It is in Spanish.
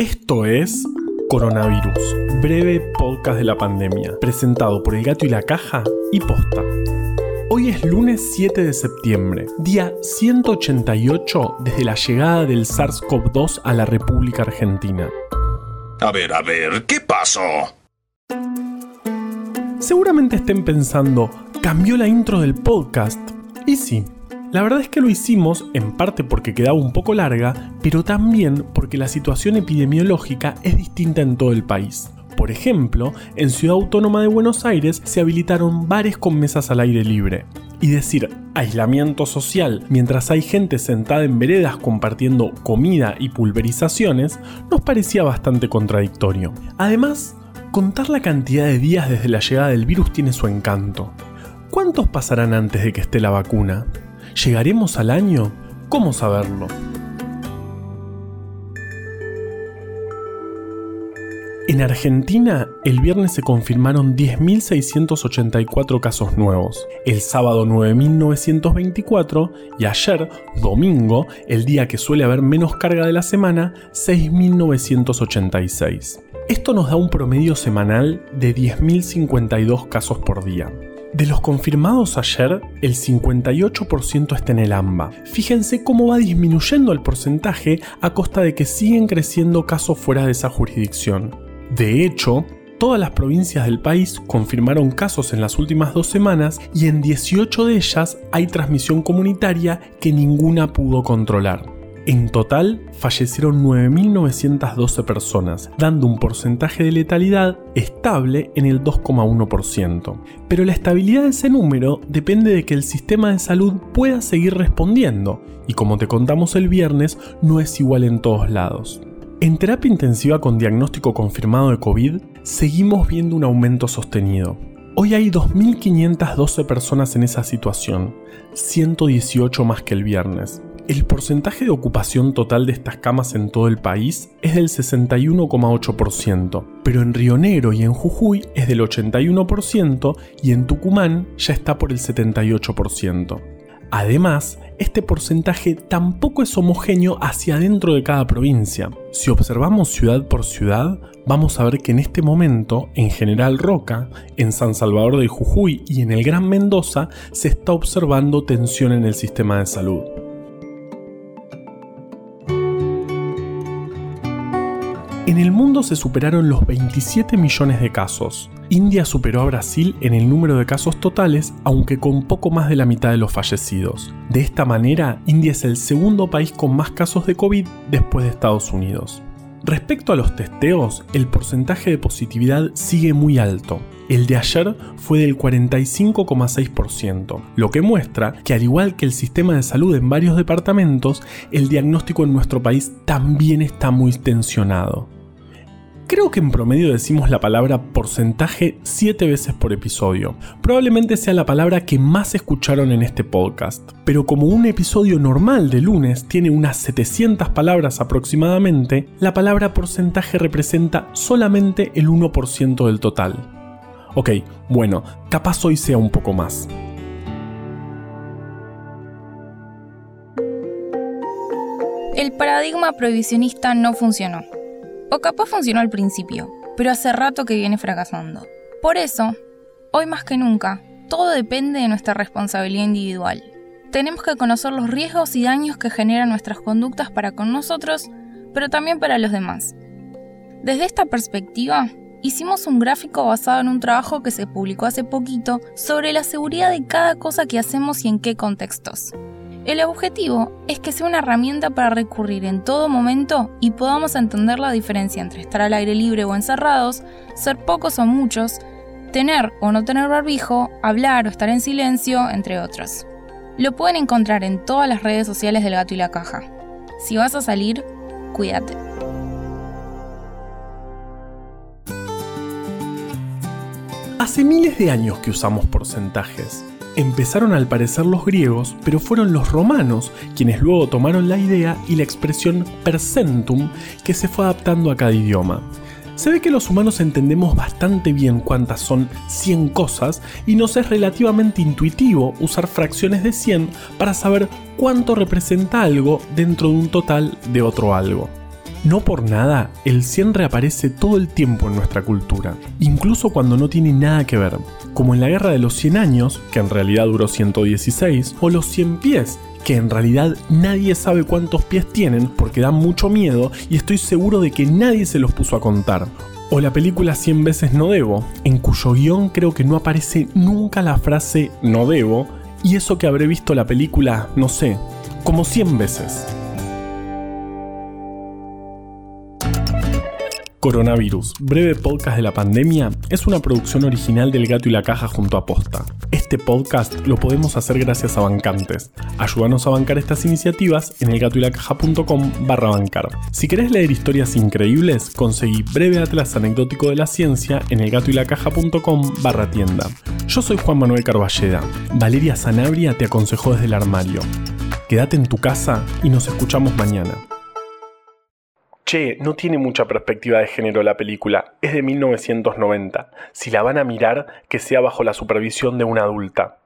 Esto es Coronavirus, breve podcast de la pandemia, presentado por El Gato y la Caja y Posta. Hoy es lunes 7 de septiembre, día 188 desde la llegada del SARS-CoV-2 a la República Argentina. A ver, a ver, ¿qué pasó? Seguramente estén pensando, cambió la intro del podcast. Y sí, la verdad es que lo hicimos en parte porque quedaba un poco larga, pero también porque la situación epidemiológica es distinta en todo el país. Por ejemplo, en Ciudad Autónoma de Buenos Aires se habilitaron bares con mesas al aire libre. Y decir aislamiento social mientras hay gente sentada en veredas compartiendo comida y pulverizaciones nos parecía bastante contradictorio. Además, contar la cantidad de días desde la llegada del virus tiene su encanto. ¿Cuántos pasarán antes de que esté la vacuna? ¿Llegaremos al año? ¿Cómo saberlo? En Argentina, el viernes se confirmaron 10.684 casos nuevos, el sábado 9.924 y ayer, domingo, el día que suele haber menos carga de la semana, 6.986. Esto nos da un promedio semanal de 10.052 casos por día. De los confirmados ayer, el 58% está en el AMBA. Fíjense cómo va disminuyendo el porcentaje a costa de que siguen creciendo casos fuera de esa jurisdicción. De hecho, todas las provincias del país confirmaron casos en las últimas dos semanas y en 18 de ellas hay transmisión comunitaria que ninguna pudo controlar. En total, fallecieron 9.912 personas, dando un porcentaje de letalidad estable en el 2,1%. Pero la estabilidad de ese número depende de que el sistema de salud pueda seguir respondiendo, y como te contamos el viernes, no es igual en todos lados. En terapia intensiva con diagnóstico confirmado de COVID, seguimos viendo un aumento sostenido. Hoy hay 2.512 personas en esa situación, 118 más que el viernes. El porcentaje de ocupación total de estas camas en todo el país es del 61,8%, pero en Río Negro y en Jujuy es del 81% y en Tucumán ya está por el 78%. Además, este porcentaje tampoco es homogéneo hacia adentro de cada provincia. Si observamos ciudad por ciudad, vamos a ver que en este momento, en General Roca, en San Salvador de Jujuy y en el Gran Mendoza, se está observando tensión en el sistema de salud. En el mundo se superaron los 27 millones de casos. India superó a Brasil en el número de casos totales, aunque con poco más de la mitad de los fallecidos. De esta manera, India es el segundo país con más casos de COVID después de Estados Unidos. Respecto a los testeos, el porcentaje de positividad sigue muy alto. El de ayer fue del 45,6%, lo que muestra que al igual que el sistema de salud en varios departamentos, el diagnóstico en nuestro país también está muy tensionado. Creo que en promedio decimos la palabra porcentaje 7 veces por episodio. Probablemente sea la palabra que más escucharon en este podcast. Pero como un episodio normal de lunes tiene unas 700 palabras aproximadamente, la palabra porcentaje representa solamente el 1% del total. Ok, bueno, capaz hoy sea un poco más. El paradigma prohibicionista no funcionó. O capaz funcionó al principio, pero hace rato que viene fracasando. Por eso, hoy más que nunca, todo depende de nuestra responsabilidad individual. Tenemos que conocer los riesgos y daños que generan nuestras conductas para con nosotros, pero también para los demás. Desde esta perspectiva, hicimos un gráfico basado en un trabajo que se publicó hace poquito sobre la seguridad de cada cosa que hacemos y en qué contextos. El objetivo es que sea una herramienta para recurrir en todo momento y podamos entender la diferencia entre estar al aire libre o encerrados, ser pocos o muchos, tener o no tener barbijo, hablar o estar en silencio, entre otros. Lo pueden encontrar en todas las redes sociales del gato y la caja. Si vas a salir, cuídate. Hace miles de años que usamos porcentajes. Empezaron al parecer los griegos, pero fueron los romanos quienes luego tomaron la idea y la expresión percentum que se fue adaptando a cada idioma. Se ve que los humanos entendemos bastante bien cuántas son 100 cosas y nos es relativamente intuitivo usar fracciones de 100 para saber cuánto representa algo dentro de un total de otro algo. No por nada, el 100 reaparece todo el tiempo en nuestra cultura, incluso cuando no tiene nada que ver, como en la Guerra de los 100 años, que en realidad duró 116, o los 100 pies, que en realidad nadie sabe cuántos pies tienen porque dan mucho miedo y estoy seguro de que nadie se los puso a contar. O la película 100 veces no debo, en cuyo guion creo que no aparece nunca la frase no debo, y eso que habré visto la película, no sé, como 100 veces. Coronavirus, breve podcast de la pandemia, es una producción original del Gato y la Caja junto a Posta. Este podcast lo podemos hacer gracias a bancantes. Ayúdanos a bancar estas iniciativas en elgatoylacaja.com barra bancar. Si querés leer historias increíbles, conseguí Breve Atlas Anecdótico de la Ciencia en elgatoylacaja.com barra tienda. Yo soy Juan Manuel Carballeda. Valeria Sanabria te aconsejó desde el armario. Quédate en tu casa y nos escuchamos mañana. Che, no tiene mucha perspectiva de género la película, es de 1990. Si la van a mirar, que sea bajo la supervisión de una adulta.